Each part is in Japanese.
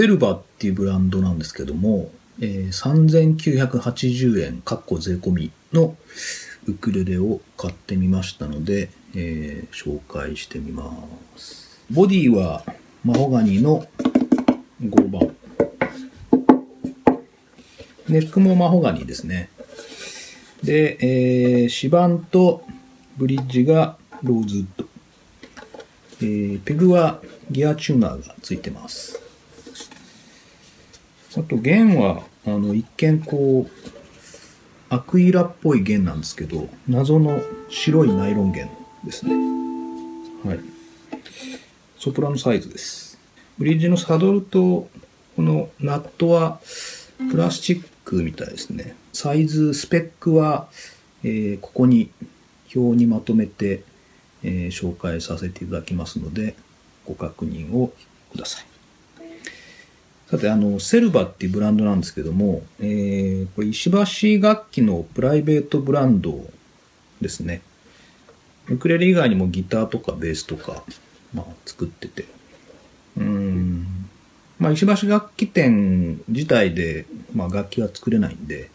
セルバっていうブランドなんですけども、えー、3980円、かっこ税込みのウクレレを買ってみましたので、えー、紹介してみます。ボディはマホガニの5番。ネックもマホガニですね。で、えー、指板とブリッジがローズウッド。えー、ペグはギアチューナーがついてます。あと弦は、あの、一見こう、アクイラっぽい弦なんですけど、謎の白いナイロン弦ですね。はい。ソプラノサイズです。ブリッジのサドルと、このナットはプラスチックみたいですね。サイズ、スペックは、えー、ここに表にまとめて、えー、紹介させていただきますので、ご確認をください。さて、あの、セルバっていうブランドなんですけども、えー、これ石橋楽器のプライベートブランドですね。ウクレレ以外にもギターとかベースとか、まあ、作ってて。うん。まあ、石橋楽器店自体で、まあ、楽器は作れないんで、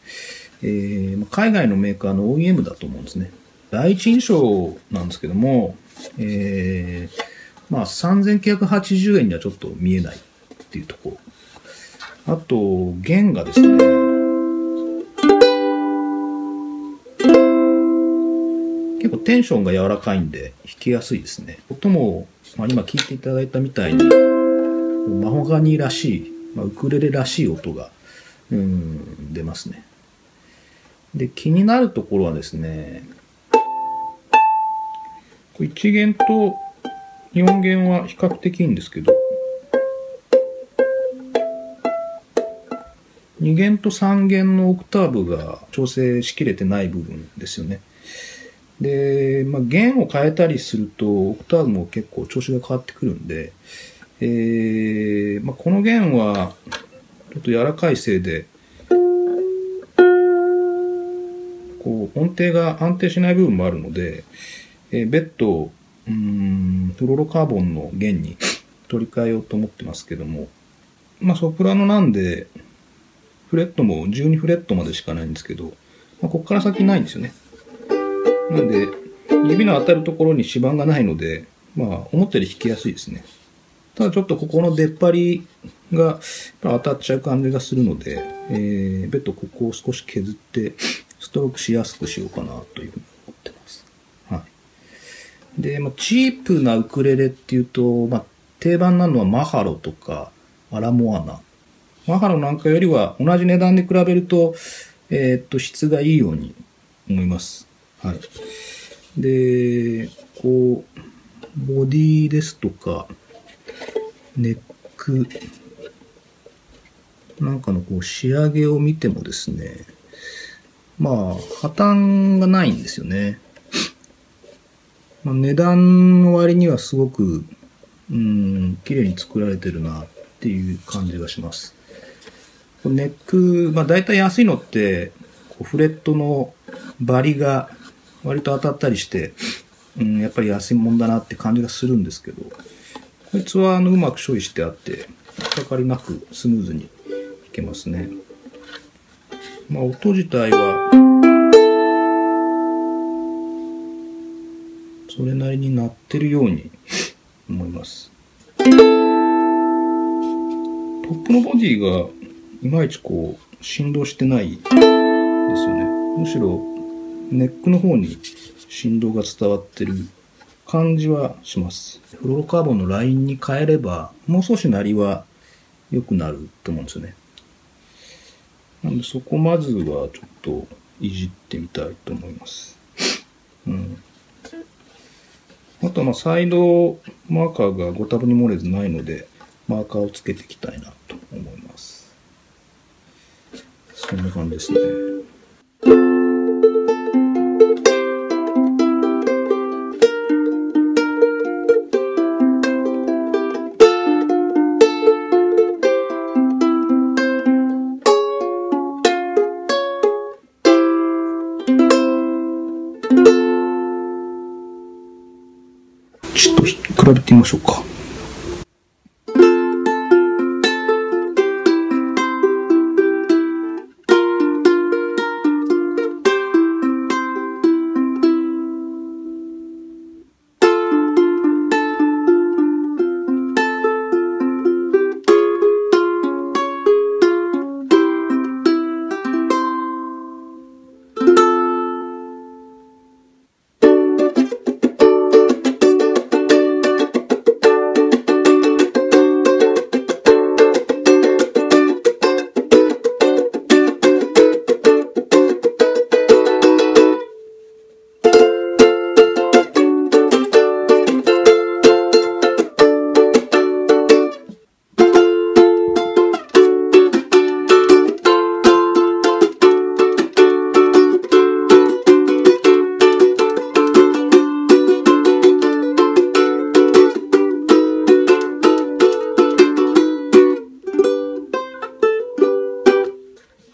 えー、海外のメーカーの OEM だと思うんですね。第一印象なんですけども、えー、まあ、3980円にはちょっと見えないっていうところあと、弦がですね、結構テンションが柔らかいんで弾きやすいですね。音も、まあ、今聴いていただいたみたいに、マホガニらしい、まあ、ウクレレらしい音が、うん、出ますね。で、気になるところはですね、1弦と4弦は比較的いいんですけど、2弦と3弦のオクターブが調整しきれてない部分ですよね。で、まあ、弦を変えたりすると、オクターブも結構調子が変わってくるんで、えー、まあ、この弦は、ちょっと柔らかいせいで、こう、音程が安定しない部分もあるので、えー、ベッド、うん、フロロカーボンの弦に取り替えようと思ってますけども、まあ、ソプラノなんで、フレットも12フレットまでしかないんですけど、まあ、ここから先ないんですよね。なんで、指の当たるところに指板がないので、まあ、思ったより弾きやすいですね。ただちょっとここの出っ張りが当たっちゃう感じがするので、えー、ベッドここを少し削って、ストロークしやすくしようかなというふうに思ってます。はい。で、まあ、チープなウクレレっていうと、まあ、定番なのはマハロとか、アラモアナマハロなんかよりは同じ値段で比べると、えー、っと、質がいいように思います。はい。で、こう、ボディですとか、ネック、なんかのこう仕上げを見てもですね、まあ、破綻がないんですよね。まあ、値段の割にはすごく、うん、綺麗に作られてるなっていう感じがします。ネック、まあ大体安いのって、こうフレットのバリが割と当たったりして、うん、やっぱり安いもんだなって感じがするんですけど、こいつはあのうまく処理してあって、かかりなくスムーズにいけますね。まあ音自体は、それなりになってるように思います。トップのボディがいまいちこう、振動してないですよね。むしろ、ネックの方に振動が伝わってる感じはします。フロロカーボンのラインに変えれば、もう少し鳴りは良くなると思うんですよね。なんでそこまずはちょっといじってみたいと思います。うん。あとはまあサイドマーカーがご多分に漏れずないので、マーカーをつけていきたいなと思います。んな感じですね。ちょっと比べてみましょうか。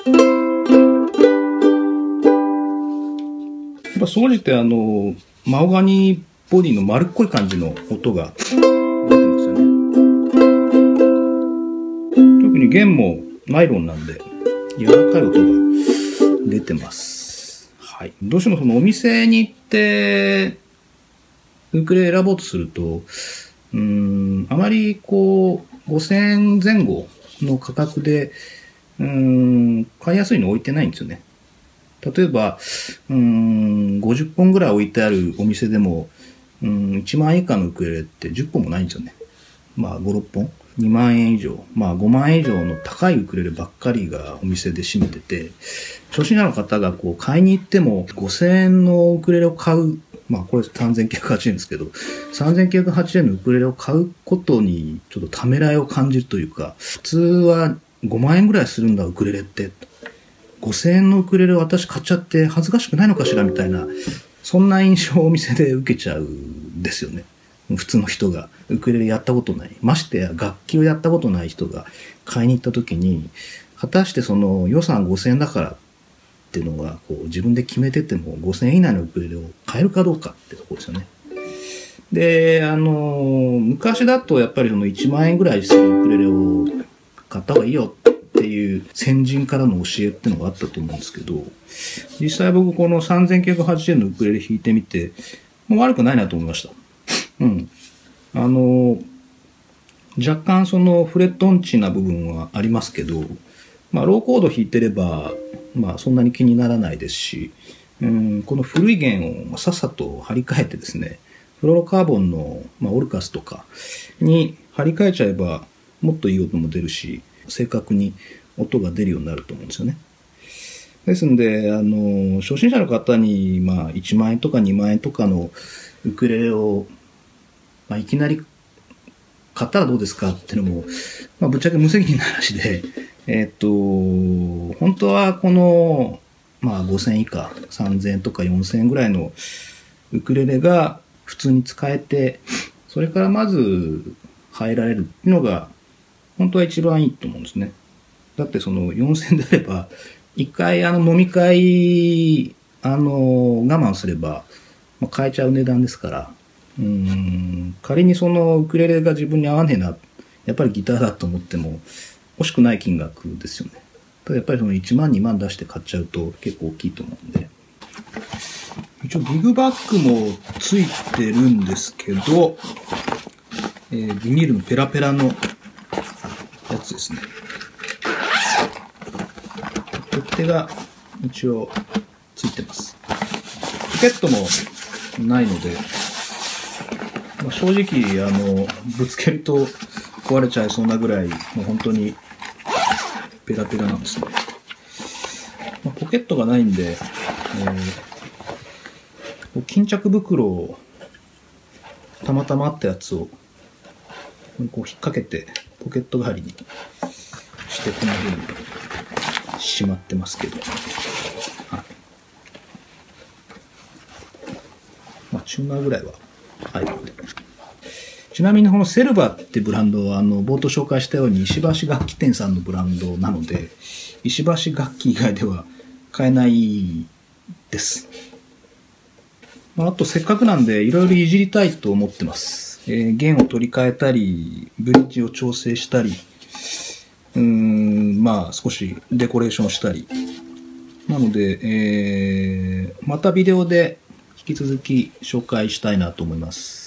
やっぱ掃除じてあの、マオガニボディの丸っこい感じの音が出てますよね。特に弦もナイロンなんで、柔らかい音が出てます。はい。どうしてもそのお店に行って、ウクレ選ぼうとすると、うん、あまりこう、5000円前後の価格で、うん、買いやすいの置いてないんですよね。例えば、うん、50本ぐらい置いてあるお店でも、うん、1万円以下のウクレレって10本もないんですよね。まあ5、6本 ?2 万円以上。まあ5万円以上の高いウクレレばっかりがお店で占めてて、初心者の方がこう買いに行っても5000円のウクレレを買う。まあこれ3980円ですけど、3980円のウクレレを買うことにちょっとためらいを感じるというか、普通は5万円ぐらいするんだウクレレって。5000円のウクレレを私買っちゃって恥ずかしくないのかしらみたいな、そんな印象をお店で受けちゃうんですよね。普通の人がウクレレやったことない。ましてや楽器をやったことない人が買いに行った時に、果たしてその予算5000円だからっていうのがこう自分で決めてても5000円以内のウクレレを買えるかどうかってとこですよね。で、あの、昔だとやっぱりその1万円ぐらいするウクレレを買った方がいいよっていう先人からの教えってのがあったと思うんですけど、実際僕この3980円のウクレレ弾いてみて、もう悪くないなと思いました。うん。あの、若干そのフレット音痴な部分はありますけど、まあローコード弾いてれば、まあそんなに気にならないですし、うん、この古い弦をさっさと張り替えてですね、フロロカーボンの、まあ、オルカスとかに張り替えちゃえばもっといい音も出るし、正確に音が出るようになると思うんですよね。ですんで、あの、初心者の方に、まあ、1万円とか2万円とかのウクレレを、まあ、いきなり買ったらどうですかっていうのも、まあ、ぶっちゃけ無責任な話で、えっ、と、本当はこの、まあ、5000以下、3000円とか4000円ぐらいのウクレレが普通に使えて、それからまず入られるっていうのが、本当は一番いいと思うんですね。だってその4000であれば、一回あの飲み会、あの、我慢すれば、まあ、買えちゃう値段ですから、うん、仮にそのウクレレが自分に合わねえな、やっぱりギターだと思っても欲しくない金額ですよね。ただやっぱりその1万2万出して買っちゃうと結構大きいと思うんで。一応ギグバッグもついてるんですけど、えービニールのペラペラのつですね。取っ手が一応ついてます。ポケットもないので、まあ、正直、あの、ぶつけると壊れちゃいそうなぐらい、もう本当にペラペラなんですね。まあ、ポケットがないんで、えー巾着袋をたまたまあったやつをこう引っ掛けてポケット代わりにしてこんな風にしまってますけど、はい。まあ、チューナーぐらいは入るので。ちなみにこのセルバーってブランドは、あの、冒頭紹介したように石橋楽器店さんのブランドなので、石橋楽器以外では買えないです。まあ、あとせっかくなんでいろいろいじりたいと思ってます。えー弦を取り替えたり、ブリッジを調整したり、うーん、まあ少しデコレーションしたり。なので、えーまたビデオで引き続き紹介したいなと思います。